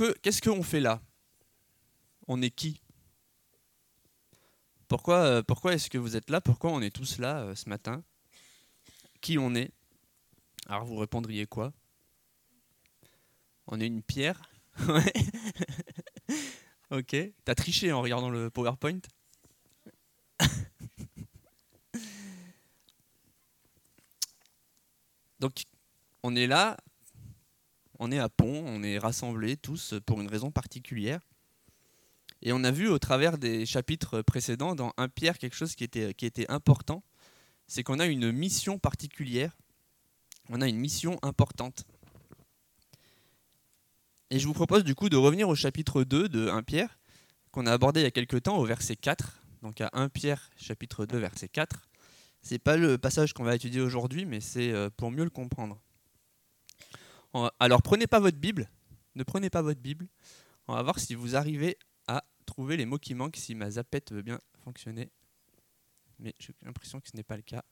que qu'est-ce qu'on fait là? On est qui? Pourquoi, euh, pourquoi est-ce que vous êtes là? Pourquoi on est tous là euh, ce matin? Qui on est? Alors vous répondriez quoi? On est une pierre? Ok. T'as triché en regardant le PowerPoint? Donc, on est là, on est à Pont, on est rassemblés tous pour une raison particulière. Et on a vu au travers des chapitres précédents, dans 1 Pierre, quelque chose qui était, important, c'est qu'on a une mission particulière, on a une mission importante. Et je vous propose du coup de revenir au chapitre 2 de 1 Pierre, qu'on a abordé il y a quelques temps au verset 4, donc à 1 Pierre chapitre 2 verset 4. C'est pas le passage qu'on va étudier aujourd'hui, mais c'est euh, pour mieux le comprendre. Alors prenez pas votre Bible, ne prenez pas votre Bible. On va voir si vous arrivez à trouver les mots qui manquent, si ma zapette veut bien fonctionner. Mais j'ai l'impression que ce n'est pas le cas.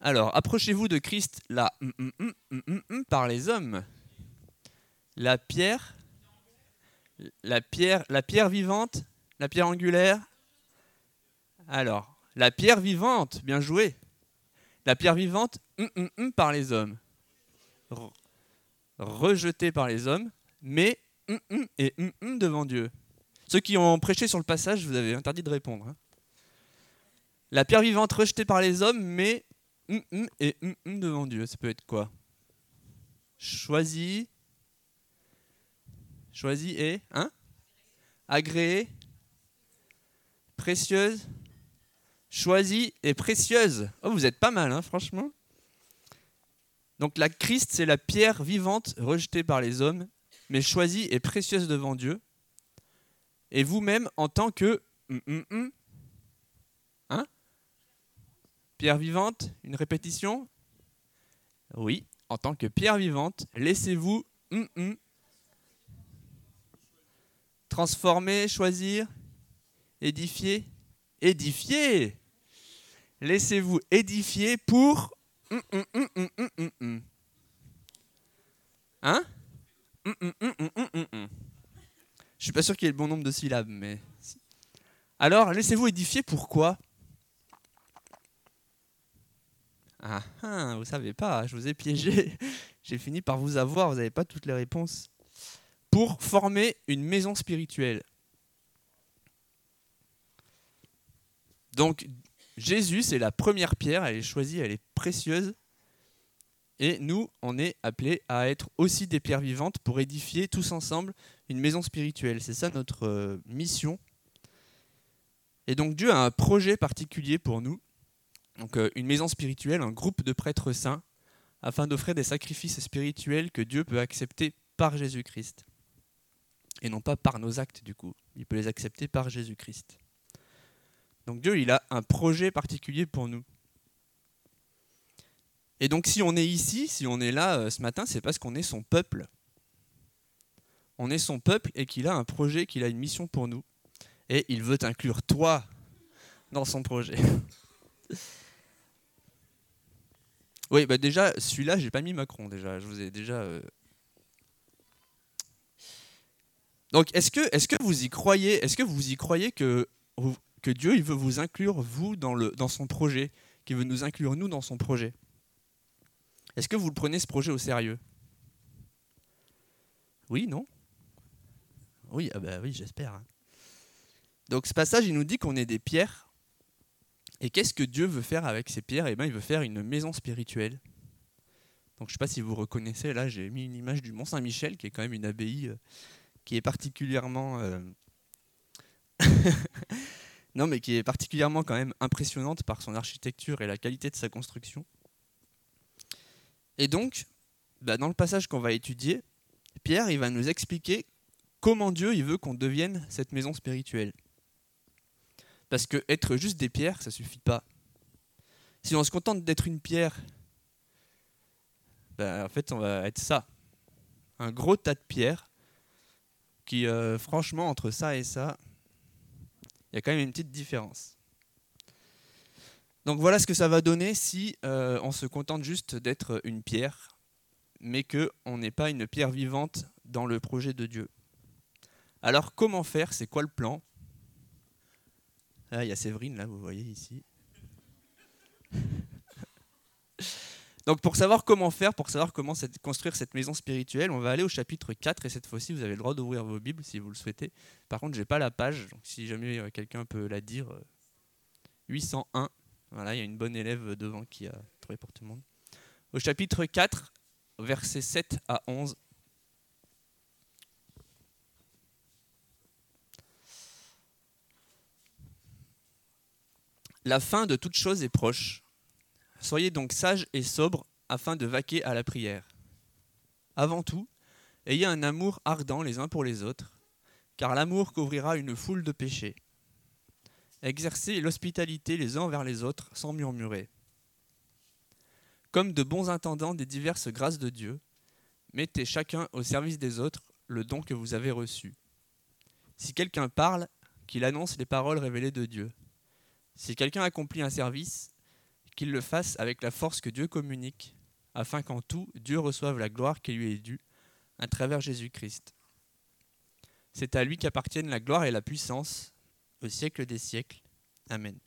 Alors, approchez-vous de Christ là par les hommes. La pierre, la pierre, la pierre vivante, la pierre angulaire, alors, la pierre vivante, bien joué. La pierre vivante, hum, hum, hum, par les hommes. rejetée par les hommes, mais et devant Dieu. Ceux qui ont prêché sur le passage, vous avez interdit de répondre. Hein. La pierre vivante rejetée par les hommes, mais et devant Dieu. Ça peut être quoi? Choisi. Choisi et hein? Agréé. Précieuse choisie et précieuse. Oh, vous êtes pas mal, hein, franchement. Donc la Christ, c'est la pierre vivante rejetée par les hommes, mais choisie et précieuse devant Dieu. Et vous-même, en tant que... Hum, hum, hum, hein Pierre vivante, une répétition? Oui, en tant que pierre vivante, laissez-vous transformer, choisir, édifier, édifier laissez-vous édifier pour... Hein Je suis pas sûr qu'il y ait le bon nombre de syllabes, mais... Alors, laissez-vous édifier pourquoi Ah, ah, vous savez pas, je vous ai piégé. J'ai fini par vous avoir, vous n'avez pas toutes les réponses. Pour former une maison spirituelle. Donc, Jésus, c'est la première pierre, elle est choisie, elle est précieuse. Et nous, on est appelés à être aussi des pierres vivantes pour édifier tous ensemble une maison spirituelle. C'est ça notre euh, mission. Et donc Dieu a un projet particulier pour nous. Donc euh, une maison spirituelle, un groupe de prêtres saints, afin d'offrir des sacrifices spirituels que Dieu peut accepter par Jésus-Christ. Et non pas par nos actes du coup. Il peut les accepter par Jésus-Christ. Donc Dieu, il a un projet particulier pour nous. Et donc si on est ici, si on est là euh, ce matin, c'est parce qu'on est son peuple. On est son peuple et qu'il a un projet, qu'il a une mission pour nous. Et il veut inclure toi dans son projet. oui, bah déjà, celui-là, j'ai pas mis Macron déjà. Je vous ai déjà. Euh. Donc, est-ce que, vous y croyez Est-ce que vous y croyez que que Dieu il veut vous inclure, vous, dans, le, dans son projet, qu'il veut nous inclure, nous, dans son projet. Est-ce que vous le prenez, ce projet, au sérieux? Oui, non? Oui, ah bah oui, j'espère. Hein. Donc ce passage, il nous dit qu'on est des pierres. Et qu'est-ce que Dieu veut faire avec ces pierres? Eh bien, il veut faire une maison spirituelle. Donc je ne sais pas si vous reconnaissez, là j'ai mis une image du Mont Saint-Michel, qui est quand même une abbaye euh, qui est particulièrement... Euh, Non, mais qui est particulièrement quand même impressionnante par son architecture et la qualité de sa construction. Et donc, bah, dans le passage qu'on va étudier, Pierre va nous expliquer comment Dieu veut qu'on devienne cette maison spirituelle. Parce que être juste des pierres, ça suffit pas. Si on se contente d'être une pierre, bah, en fait, on va être ça. Un gros tas de pierres qui, euh, franchement, entre ça et ça, il y a quand même une petite différence. Donc voilà ce que ça va donner si euh, on se contente juste d'être une pierre. mais qu'on n'est pas une pierre vivante dans le projet de Dieu. Alors comment faire? C'est quoi le plan? Ah, Il y a Séverine là, vous voyez ici. Donc pour savoir comment faire, pour savoir comment construire cette maison spirituelle, on va aller au chapitre 4 et cette fois-ci vous avez le droit d'ouvrir vos Bibles si vous le souhaitez. Par contre, j'ai pas la page, donc si jamais euh, quelqu'un peut la dire, 801. Euh, voilà, il y a une bonne élève devant qui a trouvé pour tout le monde. Au chapitre 4, versets 7 à 11. La fin de toute chose est proche. Soyez donc sages et sobres afin de vaquer à la prière. Avant tout, ayez un amour ardent les uns pour les autres, car l'amour couvrira une foule de péchés. Exercez l'hospitalité les uns vers les autres sans murmurer. Comme de bons intendants des diverses grâces de Dieu, mettez chacun au service des autres le don que vous avez reçu. Si quelqu'un parle, qu'il annonce les paroles révélées de Dieu. Si quelqu'un accomplit un service, qu'il le fasse avec la force que Dieu communique, afin qu'en tout, Dieu reçoive la gloire qui lui est due, à travers Jésus-Christ. C'est à lui qu'appartiennent la gloire et la puissance, au siècle des siècles. Amen.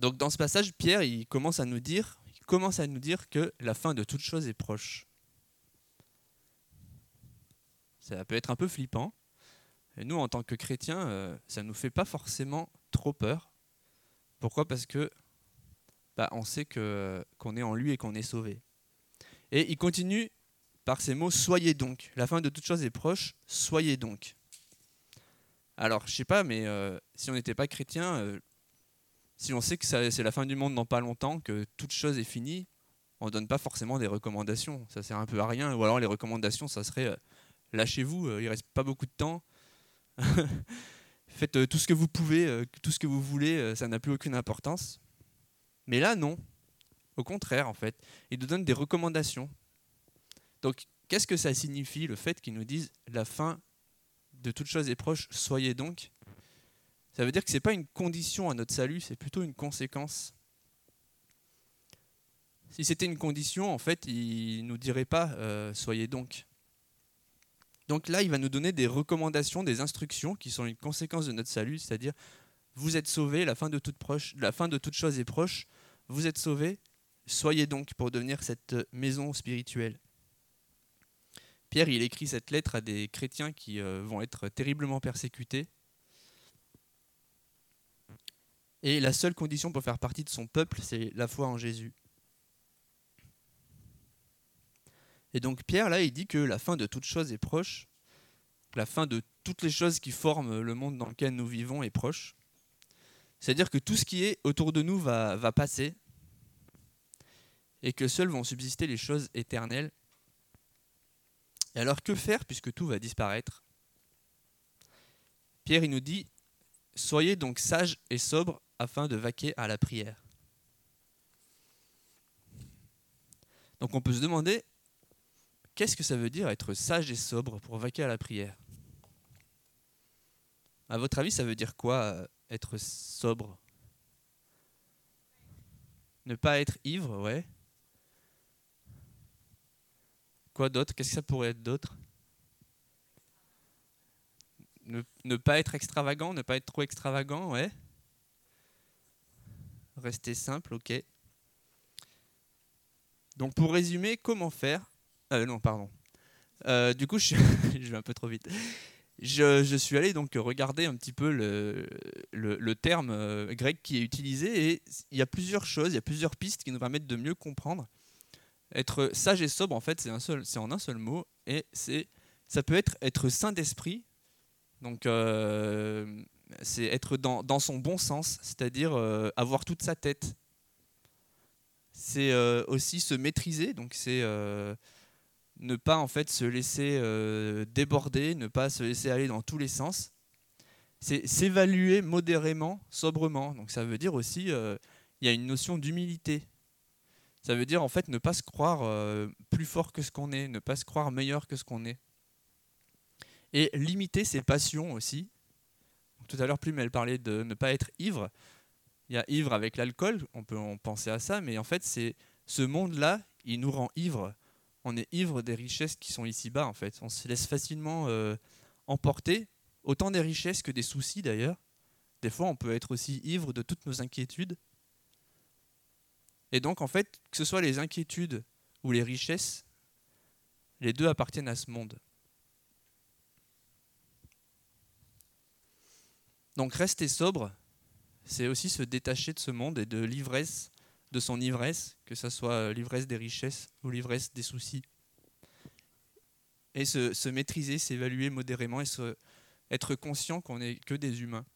Donc dans ce passage, Pierre commence à nous dire, commence à nous dire que la fin de toute chose est proche. Ça peut être un peu flippant, et nous, en tant que chrétiens, euh, ça ne nous fait pas forcément trop peur. Pourquoi? Parce que bah, on sait que, qu'on est en lui et qu'on est sauvé. Et il continue par ces mots Soyez donc. La fin de toute chose est proche, soyez donc. Alors, je sais pas, mais euh, si on n'était pas chrétien, euh, si on sait que c'est la fin du monde dans pas longtemps, que toute chose est finie, on ne donne pas forcément des recommandations. Ça sert un peu à rien. Ou alors les recommandations, ça serait lâchez-vous, il reste pas beaucoup de temps. Faites euh, tout ce que vous pouvez, euh, tout ce que vous voulez, euh, ça n'a plus aucune importance. Mais là, non. Au contraire, en fait, il nous donne des recommandations. Donc, qu'est-ce que ça signifie, le fait qu'ils nous disent la fin de toute chose est proche, soyez donc Ça veut dire que ce n'est pas une condition à notre salut, c'est plutôt une conséquence. Si c'était une condition, en fait, il ne nous dirait pas soyez donc. Donc là, il va nous donner des recommandations, des instructions qui sont une conséquence de notre salut, c'est-à-dire vous êtes sauvés, la fin de toute chose est proche, vous êtes sauvés, soyez donc pour devenir cette maison spirituelle. Pierre, il écrit cette lettre à des chrétiens qui euh, vont être terriblement persécutés. Et la seule condition pour faire partie de son peuple, c'est la foi en Jésus. Et donc Pierre, là, il dit que la fin de toute chose est proche, la fin de toutes les choses qui forment le monde dans lequel nous vivons est proche. C'est-à-dire que tout ce qui est autour de nous va, passer, et que seules vont subsister les choses éternelles. Et alors que faire puisque tout va disparaître? Pierre, il nous dit, Soyez donc sages et sobres afin de vaquer à la prière. Donc on peut se demander, Qu'est-ce que ça veut dire être sage et sobre pour vaquer à la prière? À votre avis, ça veut dire quoi euh, être sobre? Ne pas être ivre, ouais. Quoi d'autre? Qu'est-ce que ça pourrait être d'autre? Ne, ne, pas être extravagant, ne pas être trop extravagant, ouais. Rester simple, ok. Donc pour résumer, comment faire euh, non, pardon. Euh, du coup, je, je, vais un peu trop vite. Je, suis allé donc regarder un petit peu le, le, terme euh, grec qui est utilisé et il y a plusieurs choses, il y a plusieurs pistes qui nous permettent de mieux comprendre. Être sage et sobre, en fait, c'est, un seul, en un seul mot et c'est, ça peut être être saint d'esprit, donc c'est être dans, dans, son bon sens, c'est-à-dire avoir toute sa tête. C'est aussi se maîtriser, donc c'est ne pas en fait se laisser euh, déborder, ne pas se laisser aller dans tous les sens. C'est s'évaluer modérément, sobrement. Donc ça veut dire aussi, euh, il y a une notion d'humilité. Ça veut dire en fait ne pas se croire euh, plus fort que ce qu'on est, ne pas se croire meilleur que ce qu'on est. Et limiter ses passions aussi. Tout à l'heure, Plume, elle parlait de ne pas être ivre. Il y a ivre avec l'alcool, on peut en penser à ça, mais en fait, c'est ce monde-là, il nous rend ivre. On est ivre des richesses qui sont ici-bas, en fait. On se laisse facilement euh, emporter, autant des richesses que des soucis d'ailleurs. Des fois, on peut être aussi ivre de toutes nos inquiétudes. Et donc, en fait, que ce soit les inquiétudes ou les richesses, les deux appartiennent à ce monde. Donc, rester sobre, c'est aussi se détacher de ce monde et de l'ivresse, de son ivresse, que ce soit l'ivresse des richesses ou l'ivresse des soucis. Et se, se maîtriser, s'évaluer modérément et être conscient qu'on n'est que des humains.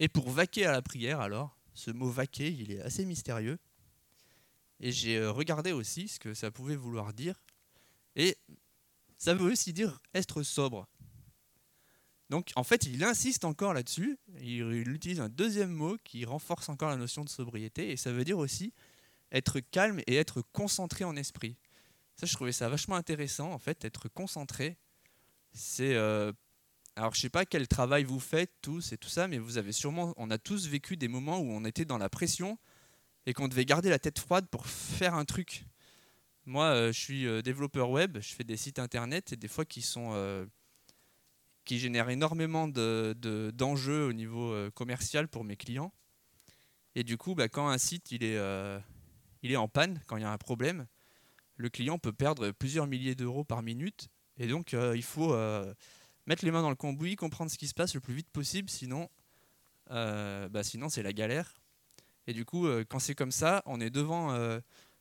Et pour vaquer à la prière, alors, ce mot vaquer, il est assez mystérieux. Et j'ai euh, regardé aussi ce que ça pouvait vouloir dire. Et ça veut aussi dire être sobre. Donc en fait, il insiste encore là-dessus. Il, utilise un deuxième mot qui renforce encore la notion de sobriété. Et ça veut dire aussi être calme et être concentré en esprit. Ça, je trouvais ça vachement intéressant. En fait, être concentré, c'est euh, alors je sais pas quel travail vous faites tous et tout ça, mais vous avez sûrement, on a tous vécu des moments où on était dans la pression et qu'on devait garder la tête froide pour faire un truc. Moi, euh, je suis euh, développeur web, je fais des sites internet et des fois qui sont qui génèrent énormément de, d'enjeux au niveau commercial pour mes clients. Et du coup, bah, quand un site est, il est en panne, quand il y a un problème, le client peut perdre plusieurs milliers d'euros par minute. Et donc, il faut mettre les mains dans le cambouis, comprendre ce qui se passe le plus vite possible, sinon, euh, bah sinon c'est la galère. Et du coup, euh, quand c'est comme ça, on est devant euh,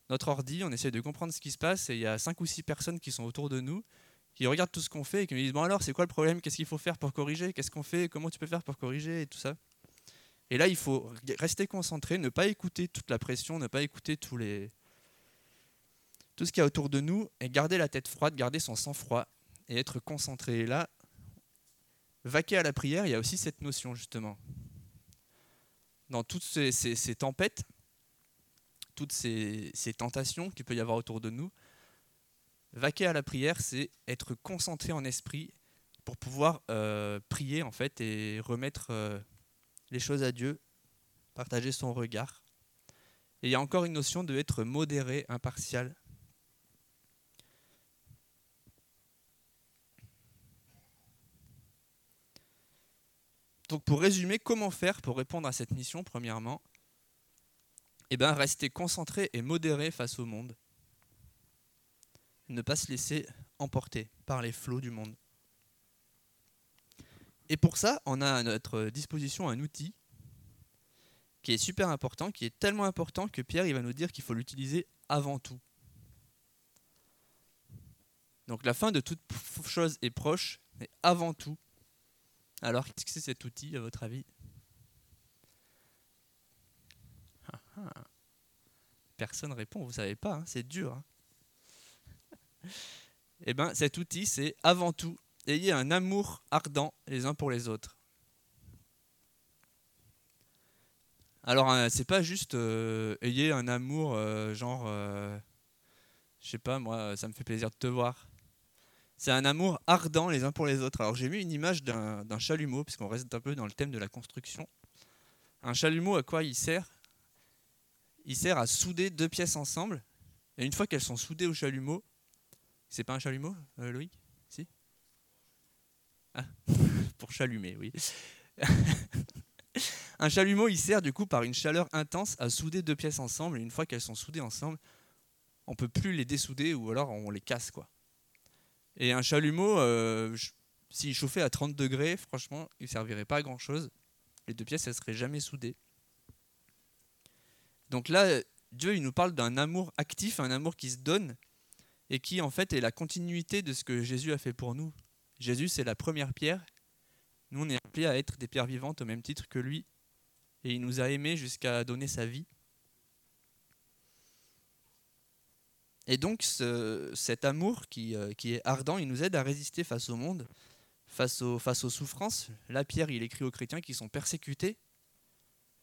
notre ordi, on essaie de comprendre ce qui se passe, et il y a cinq ou six personnes qui sont autour de nous, qui regardent tout ce qu'on fait et qui nous disent bon alors c'est quoi le problème, qu'est-ce qu'il faut faire pour corriger, qu'est-ce qu'on fait, comment tu peux faire pour corriger? Et tout ça. Et là, il faut rester concentré, ne pas écouter toute la pression, ne pas écouter tous les tout ce qu'il y a autour de nous et garder la tête froide, garder son sang-froid et être concentré. Et là, vaquer à la prière, il y a aussi cette notion justement. Dans toutes ces, tempêtes, toutes ces, tentations qu'il peut y avoir autour de nous, vaquer à la prière, c'est être concentré en esprit pour pouvoir euh, prier en fait et remettre euh, les choses à Dieu, partager son regard. Et il y a encore une notion de être modéré, impartial, Donc pour résumer, comment faire pour répondre à cette mission Premièrement, eh ben, rester concentré et modéré face au monde. Ne pas se laisser emporter par les flots du monde. Et pour ça, on a à notre disposition un outil qui est super important, qui est tellement important que Pierre va nous dire qu'il faut l'utiliser avant tout. Donc la fin de toute chose est proche, mais avant tout, alors, qu'est-ce que c'est cet outil, à votre avis? Ah, ah. Personne répond, vous savez pas, hein, c'est dur. Hein. Eh bien, cet outil, c'est avant tout, ayez un amour ardent les uns pour les autres. Alors, euh, c'est pas juste euh, ayez un amour euh, genre, je sais pas, moi, ça me fait plaisir de te voir. C'est un amour ardent les uns pour les autres. Alors j'ai mis une image d'un chalumeau, puisqu'on reste un peu dans le thème de la construction. Un chalumeau, à quoi il sert? Il sert à souder deux pièces ensemble. Et une fois qu'elles sont soudées au chalumeau, c'est pas un chalumeau, euh, Loïc? Si? Ah, Pour chalumer, oui. un chalumeau, il sert du coup par une chaleur intense à souder deux pièces ensemble. Et une fois qu'elles sont soudées ensemble, on peut plus les dessouder ou alors on les casse, quoi. Et un chalumeau, euh, s'il chauffait à 30 degrés, franchement, il ne servirait pas à grand chose. Les deux pièces, elles seraient jamais soudées. Donc là, Dieu, il nous parle d'un amour actif, un amour qui se donne, et qui en fait est la continuité de ce que Jésus a fait pour nous. Jésus, c'est la première pierre. Nous, on est appelés à être des pierres vivantes au même titre que lui. Et il nous a aimés jusqu'à donner sa vie. Et donc cet amour euh, qui, est ardent, il nous aide à résister face au monde, face face aux souffrances. Là, Pierre, il écrit aux chrétiens qui sont persécutés.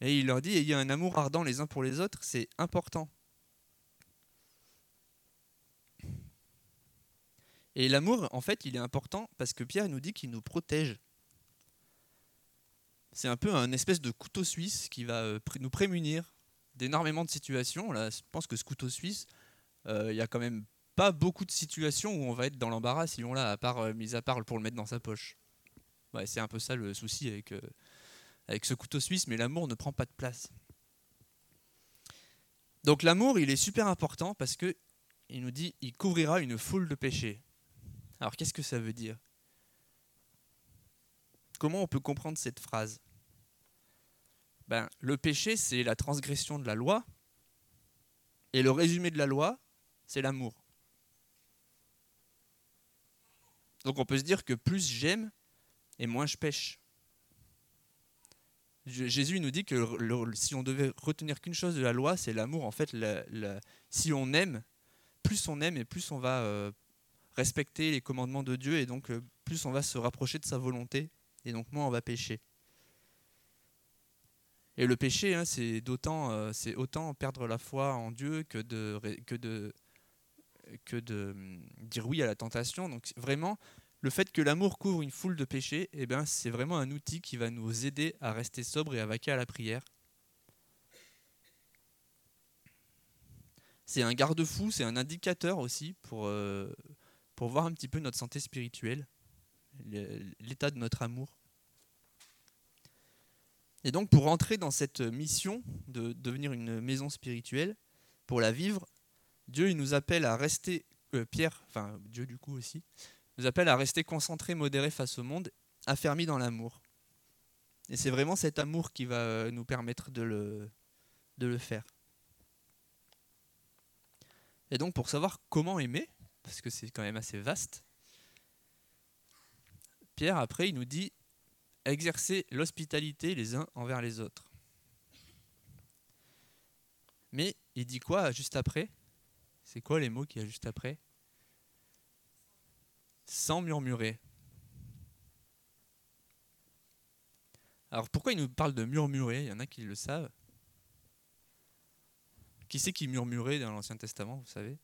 Et il leur dit, ayez un amour ardent les uns pour les autres, c'est important. Et l'amour, en fait, il est important parce que Pierre nous dit qu'il nous protège. c'est un peu un espèce de couteau suisse qui va euh, nous prémunir d'énormément de situations. Là, je pense que ce couteau suisse, euh, il y a quand même pas beaucoup de situations où on va être dans l'embarras si on l'a, à part, euh, mis à part pour le mettre dans sa poche. C'est un peu ça le souci avec, avec ce couteau suisse, mais l'amour ne prend pas de place. Donc l'amour, il est super important parce que il nous dit, il couvrira une foule de péchés. Alors qu'est-ce que ça veut dire? Comment on peut comprendre cette phrase? Ben, Le péché, c'est la transgression de la loi, et le résumé de la loi, c'est l'amour. Donc on peut se dire que plus j'aime, et moins je pêche. Jésus nous dit que si on devait retenir qu'une chose de la loi, c'est l'amour. En fait, si on aime, plus on aime et plus on va euh, respecter les commandements de Dieu et donc euh, plus on va se rapprocher de sa volonté et donc moins on va pécher. Et le péché, hein, c'est d'autant, euh, autant perdre la foi en Dieu que de hum, dire oui à la tentation. Donc vraiment, le fait que l'amour couvre une foule de péchés, eh ben, c'est vraiment un outil qui va nous aider à rester sobre et à vaquer à la prière. C'est un garde-fou, c'est un indicateur aussi pour, euh, pour voir un petit peu notre santé spirituelle, l'état de notre amour. Et donc pour entrer dans cette mission de devenir une maison spirituelle, pour la vivre, Dieu nous appelle à rester, euh, Pierre, enfin Dieu du coup aussi, nous appelle à rester concentré, modéré face au monde, affermi dans l'amour. Et c'est vraiment cet amour qui va euh, nous permettre de le faire. Et donc pour savoir comment aimer, parce que c'est quand même assez vaste, Pierre après il nous dit exercer l'hospitalité les uns envers les autres. Mais il dit quoi juste après? C'est quoi les mots qu'il y a juste après? Sans murmurer. Alors pourquoi il nous parle de murmurer? Il y en a qui le savent. Qui c'est qui murmurait dans l'Ancien Testament, vous savez?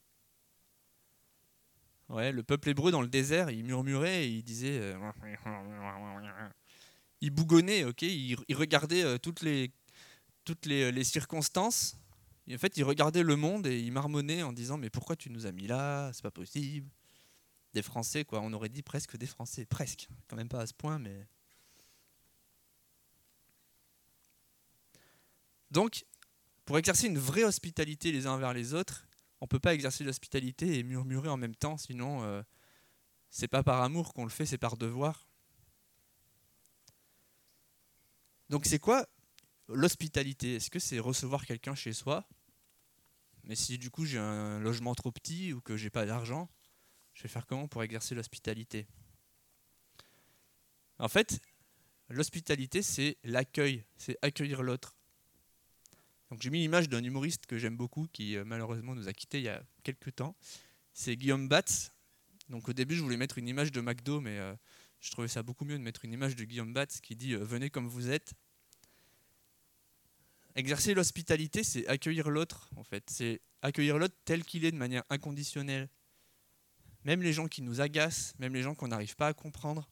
Ouais, le peuple hébreu dans le désert, il murmurait et il disait. Euh, il bougonnait, ok il, regardait euh, toutes les, toutes les, circonstances. en fait, il regardait le monde et il marmonnait en disant Mais pourquoi tu nous as mis là? C'est pas possible. Des Français, quoi. On aurait dit presque des Français. Presque. Quand même pas à ce point, mais. Donc, pour exercer une vraie hospitalité les uns envers les autres, on peut pas exercer l'hospitalité et murmurer en même temps, sinon euh, c'est pas par amour qu'on le fait, c'est par devoir. Donc c'est quoi l'hospitalité? Est-ce que c'est recevoir quelqu'un chez soi? Mais si du coup j'ai un logement trop petit ou que j'ai pas d'argent, je vais faire comment pour exercer l'hospitalité? En fait, l'hospitalité c'est l'accueil, c'est accueillir l'autre. Donc j'ai mis l'image d'un humoriste que j'aime beaucoup, qui euh, malheureusement nous a quittés il y a quelques temps. C'est Guillaume Batz. Donc au début je voulais mettre une image de McDo, mais euh, je trouvais ça beaucoup mieux de mettre une image de Guillaume Batz qui dit euh, Venez comme vous êtes. Exercer l'hospitalité, c'est accueillir l'autre, en fait. C'est accueillir l'autre tel qu'il est de manière inconditionnelle. Même les gens qui nous agacent, même les gens qu'on n'arrive pas à comprendre,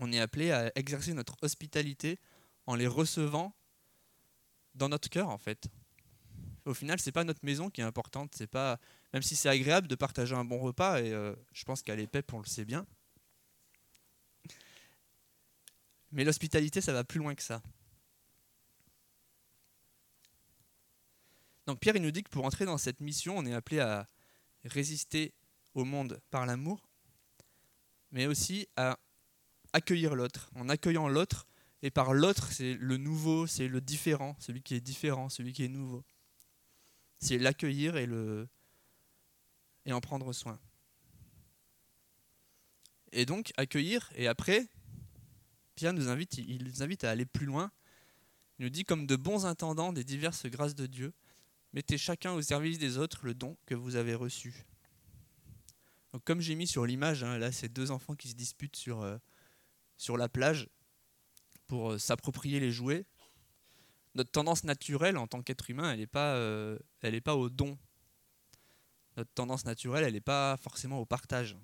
on est appelé à exercer notre hospitalité en les recevant dans notre cœur en fait. Au final, c'est pas notre maison qui est importante, c'est pas même si c'est agréable de partager un bon repas et euh, je pense qu'à l'EPEP on le sait bien. Mais l'hospitalité, ça va plus loin que ça. Donc Pierre, il nous dit que pour entrer dans cette mission, on est appelé à résister au monde par l'amour, mais aussi à accueillir l'autre. En accueillant l'autre, et par l'autre, c'est le nouveau, c'est le différent, celui qui est différent, celui qui est nouveau. C'est l'accueillir et, le, et en prendre soin. Et donc, accueillir, et après, Pierre nous invite, il nous invite à aller plus loin. Il nous dit, comme de bons intendants des diverses grâces de Dieu, mettez chacun au service des autres le don que vous avez reçu. Comme j'ai mis sur l'image, hein, là, ces deux enfants qui se disputent sur, euh, sur la plage euh, s'approprier les jouets. Notre tendance naturelle en tant qu'être humain, elle n'est pas, euh, elle pas au don. Notre tendance naturelle, elle n'est pas forcément au partage.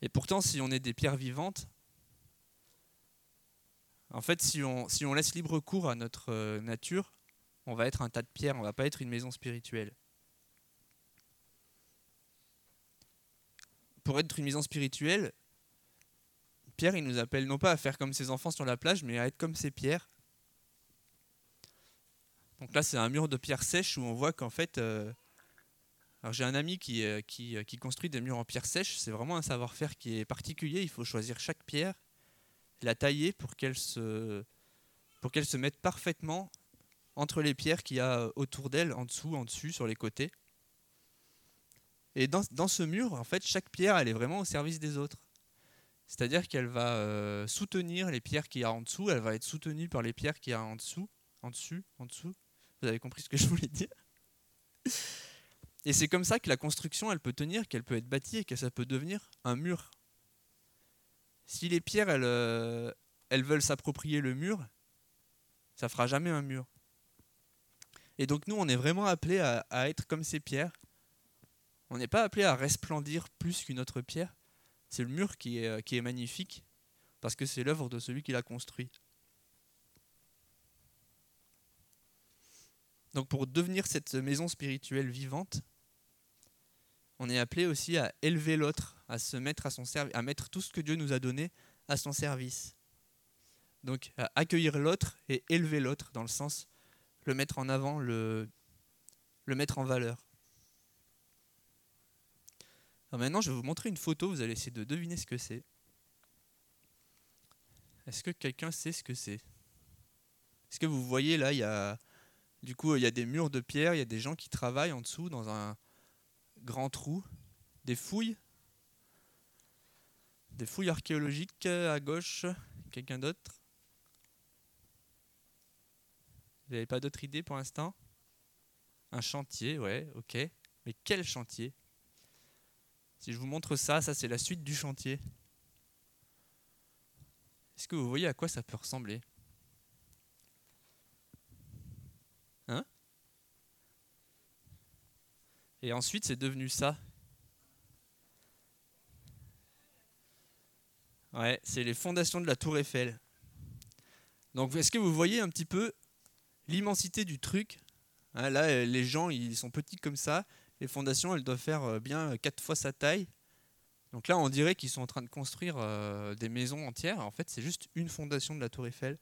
Et pourtant, si on est des pierres vivantes, En fait, si on, si on laisse libre cours à notre euh, nature, on va être un tas de pierres, on va pas être une maison spirituelle. Pour être une maison spirituelle, Pierre, il nous appelle non pas à faire comme ses enfants sur la plage, mais à être comme ces pierres. Donc là, c'est un mur de pierre sèche où on voit qu'en fait, euh, alors j'ai un ami qui, euh, qui, construit des murs en pierre sèche. C'est vraiment un savoir-faire qui est particulier. Il faut choisir chaque pierre la tailler pour qu'elle se, pour qu'elle se mette parfaitement entre les pierres qu'il y a autour d'elle, en dessous, en dessus, sur les côtés. Et dans, dans, ce mur, en fait, chaque pierre, elle est vraiment au service des autres. C'est-à-dire qu'elle va euh, soutenir les pierres qu'il y a en dessous, elle va être soutenue par les pierres qu'il y a en dessous, en dessus, en dessous. Vous avez compris ce que je voulais dire? Et c'est comme ça que la construction, elle peut tenir, qu'elle peut être bâtie et que ça peut devenir un mur si les pierres, elles, euh, veulent s'approprier le mur, ça fera jamais un mur. Et donc nous, on est vraiment appelés à, être comme ces pierres. On n'est pas appelé à resplendir plus qu'une autre pierre. C'est le mur qui est, euh, qui est magnifique, parce que c'est l'œuvre de celui qui l'a construit. Donc pour devenir cette maison spirituelle vivante, on est appelé aussi à élever l'autre, à se mettre à son service, à mettre tout ce que Dieu nous a donné à son service. Donc à accueillir l'autre et élever l'autre dans le sens le mettre en avant, le mettre en valeur. Maintenant, je vais vous montrer une photo, vous allez essayer de deviner ce que c'est. Est-ce que quelqu'un sait ce que c'est? Est-ce que vous voyez là, il y a du coup, il y a des murs de pierre, il y a des gens qui travaillent en dessous dans un grand trou, des fouilles, des fouilles archéologiques à gauche. Quelqu'un d'autre? Vous n'avez pas d'autre idée pour l'instant? Un chantier, ouais, ok. Mais quel chantier? Si je vous montre ça, ça c'est la suite du chantier. Est-ce que vous voyez à quoi ça peut ressembler? Hein? Et ensuite, c'est devenu ça. Ouais, c'est les fondations de la tour Eiffel. Donc, est-ce que vous voyez un petit peu l'immensité du truc? Hein, Là, euh, les gens, ils sont petits comme ça. Les fondations, elles doivent faire euh, bien quatre fois sa taille. Donc là, on dirait qu'ils sont en train de construire euh, des maisons entières. En fait, c'est juste une fondation de la tour Eiffel.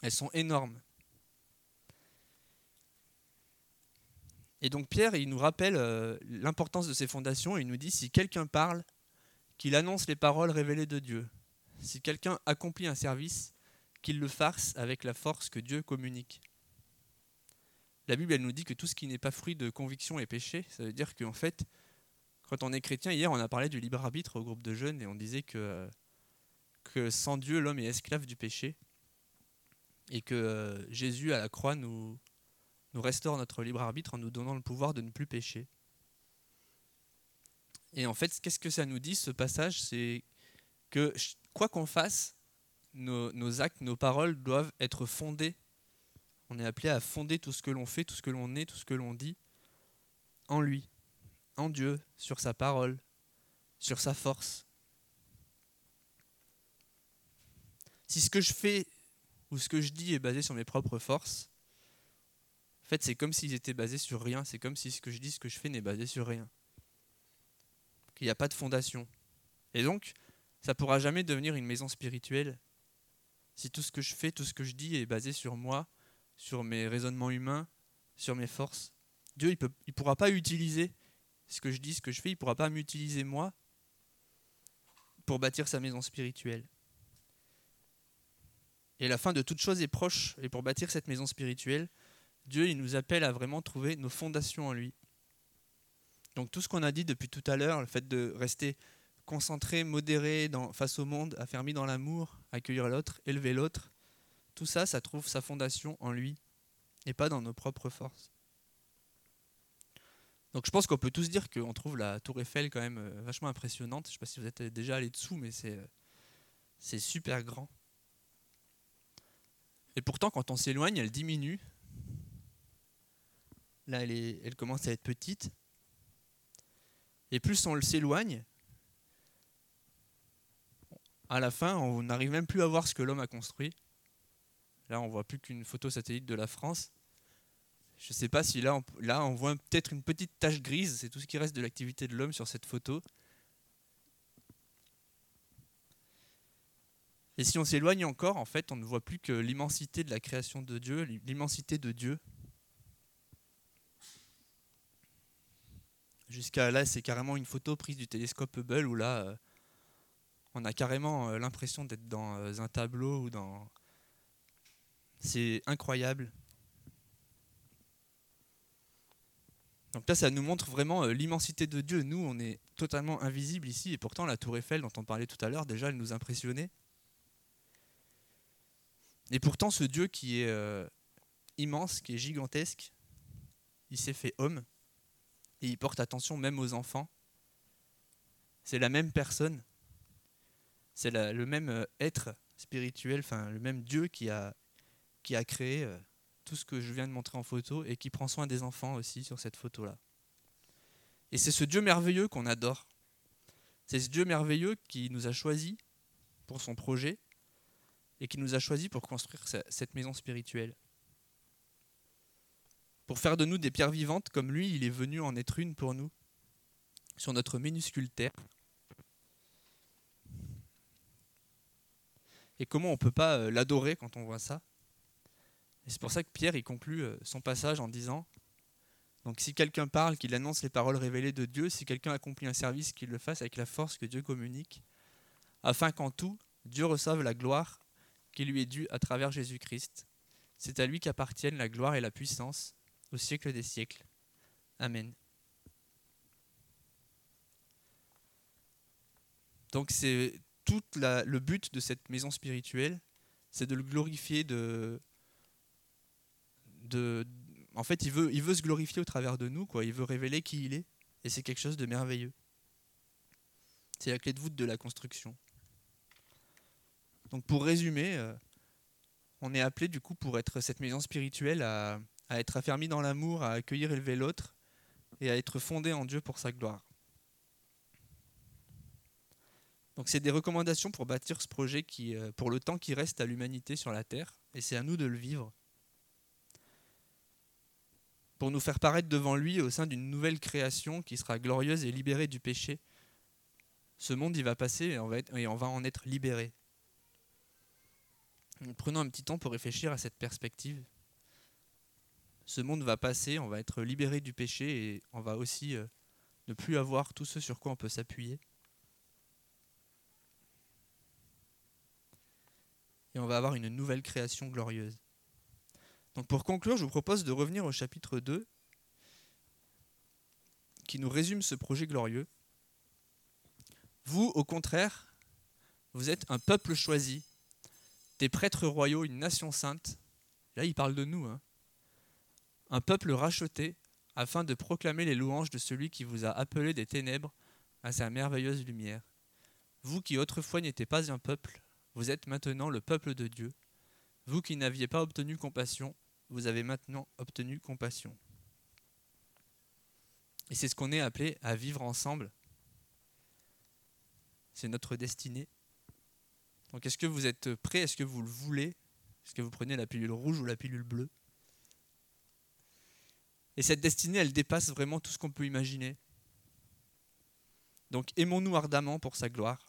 Elles sont énormes. Et donc Pierre, il nous rappelle euh, l'importance de ces fondations. Il nous dit, si quelqu'un parle, qu'il annonce les paroles révélées de Dieu. Si quelqu'un accomplit un service, qu'il le fasse avec la force que Dieu communique. La Bible, nous dit que tout ce qui n'est pas fruit de conviction est péché. Ça veut dire qu'en fait, quand on est chrétien, hier on a parlé du libre arbitre au groupe de jeunes et on disait que, sans Dieu, l'homme est esclave du péché. Et que euh, Jésus à la croix nous, nous restaure notre libre arbitre en nous donnant le pouvoir de ne plus pécher. Et en fait, qu'est-ce que ça nous dit ce passage? C'est que quoi qu'on fasse, nos, actes, nos paroles doivent être fondés. On est appelé à fonder tout ce que l'on fait, tout ce que l'on est, tout ce que l'on dit en lui, en Dieu, sur sa parole, sur sa force. Si ce que je fais ou ce que je dis est basé sur mes propres forces, en fait, c'est comme s'ils étaient basés sur rien. C'est comme si ce que je dis, ce que je fais n'est basé sur rien. Qu'il n'y a pas de fondation. Et donc, ça ne pourra jamais devenir une maison spirituelle si tout ce que je fais, tout ce que je dis est basé sur moi, sur mes raisonnements humains, sur mes forces. Dieu, il ne il pourra pas utiliser ce que je dis, ce que je fais, il ne pourra pas m'utiliser moi pour bâtir sa maison spirituelle. Et la fin de toute chose est proche. Et pour bâtir cette maison spirituelle, Dieu, il nous appelle à vraiment trouver nos fondations en lui. Donc tout ce qu'on a dit depuis tout à l'heure, le fait de rester concentré, modéré dans, face au monde, affermi dans l'amour, accueillir l'autre, élever l'autre, tout ça, ça trouve sa fondation en lui et pas dans nos propres forces. Donc je pense qu'on peut tous dire qu'on trouve la tour Eiffel quand même euh, vachement impressionnante. Je ne sais pas si vous êtes déjà allé dessous, mais euh, c'est super grand. Et pourtant, quand on s'éloigne, elle diminue. Là, elle, commence à être petite. Et plus on s'éloigne, à la fin, on n'arrive même plus à voir ce que l'homme a construit. Là, on voit plus qu'une photo satellite de la France. Je ne sais pas si là, on, là, on voit peut-être une petite tache grise. C'est tout ce qui reste de l'activité de l'homme sur cette photo. Et si on s'éloigne encore, en fait, on ne voit plus que l'immensité de la création de Dieu, l'immensité de Dieu. Jusqu'à là, c'est carrément une photo prise du télescope Hubble où là, euh, on a carrément euh, l'impression d'être dans euh, un tableau ou dans. C'est incroyable. Donc là, ça nous montre vraiment l'immensité de Dieu. Nous, on est totalement invisible ici, et pourtant la tour Eiffel dont on parlait tout à l'heure, déjà, elle nous impressionnait. Et pourtant, ce Dieu qui est immense, qui est gigantesque, il s'est fait homme et il porte attention même aux enfants. C'est la même personne, c'est le même euh, être spirituel, enfin le même Dieu qui a, qui a créé euh, tout ce que je viens de montrer en photo et qui prend soin des enfants aussi sur cette photo-là. Et c'est ce Dieu merveilleux qu'on adore. C'est ce Dieu merveilleux qui nous a choisis pour son projet et qui nous a choisis pour construire cette maison spirituelle pour faire de nous des pierres vivantes comme lui, il est venu en être une pour nous, sur notre minuscule terre. Et comment on ne peut pas euh, l'adorer quand on voit ça? Et c'est pour ça que Pierre il conclut euh, son passage en disant donc si quelqu'un parle, qu'il annonce les paroles révélées de Dieu, si quelqu'un accomplit un service, qu'il le fasse avec la force que Dieu communique, afin qu'en tout, Dieu reçoive la gloire qui lui est due à travers Jésus-Christ. C'est à lui qu'appartiennent la gloire et la puissance au siècle des siècles. Amen. Donc c'est tout le but de cette maison spirituelle, c'est de le glorifier, de, en fait il veut, se glorifier au travers de nous, quoi. il veut révéler qui il est, et c'est quelque chose de merveilleux. C'est la clé de voûte de la construction. Donc pour résumer, euh, on est appelé du coup pour être cette maison spirituelle à, à être affermi dans l'amour, à accueillir et élever l'autre, et à être fondé en Dieu pour sa gloire. Donc c'est des recommandations pour bâtir ce projet qui, euh, pour le temps qui reste à l'humanité sur la terre, et c'est à nous de le vivre. Pour nous faire paraître devant lui au sein d'une nouvelle création qui sera glorieuse et libérée du péché. Ce monde y va passer et on va, et on va en être libéré. Prenons un petit temps pour réfléchir à cette perspective ce monde va passer, on va être libéré du péché et on va aussi euh, ne plus avoir tout ce sur quoi on peut s'appuyer. Et on va avoir une nouvelle création glorieuse. Donc pour conclure, je vous propose de revenir au chapitre 2 qui nous résume ce projet glorieux. Vous, au contraire, vous êtes un peuple choisi, des prêtres royaux, une nation sainte. Là, il parle de nous. Hein un peuple racheté, afin de proclamer les louanges de celui qui vous a appelé des ténèbres à sa merveilleuse lumière. Vous qui autrefois n'étiez pas un peuple, vous êtes maintenant le peuple de Dieu. Vous qui n'aviez pas obtenu compassion, vous avez maintenant obtenu compassion. Et c'est ce qu'on est appelé à vivre ensemble. C'est notre destinée. Donc est-ce que vous êtes prêts? Est-ce que vous le voulez? Est-ce que vous prenez la pilule rouge ou la pilule bleue? Et cette destinée, elle dépasse vraiment tout ce qu'on peut imaginer. Donc aimons-nous ardemment pour sa gloire.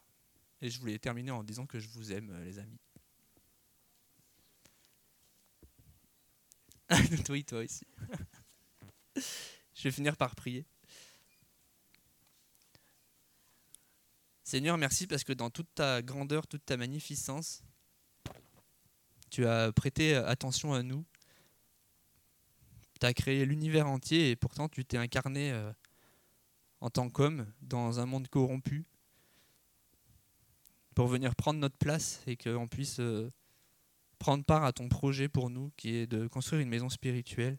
Et je voulais terminer en disant que je vous aime, euh, les amis. oui, toi aussi. je vais finir par prier. Seigneur, merci parce que dans toute ta grandeur, toute ta magnificence, tu as prêté attention à nous tu as créé l'univers entier et pourtant tu t'es incarné euh, en tant qu'homme dans un monde corrompu pour venir prendre notre place et qu'on puisse euh, prendre part à ton projet pour nous qui est de construire une maison spirituelle.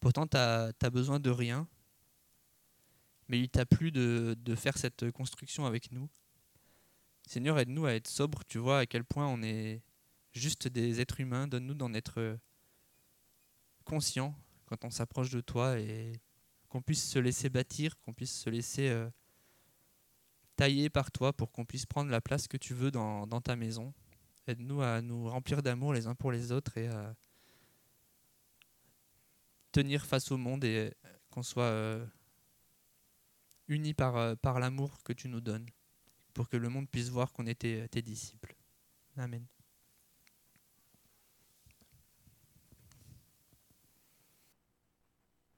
Pourtant, tu n'as besoin de rien, mais il t'a plu de, faire cette construction avec nous. Seigneur, aide-nous à être sobres, tu vois à quel point on est juste des êtres humains, donne-nous d'en être conscient quand on s'approche de toi et qu'on puisse se laisser bâtir, qu'on puisse se laisser euh, taillés par toi pour qu'on puisse prendre la place que tu veux dans ta maison. Aide-nous à nous remplir d'amour les uns pour les autres et à tenir face au monde et qu'on soit euh, unis par, euh, par l'amour que tu nous donnes pour que le monde puisse voir qu'on était tes disciples. Amen.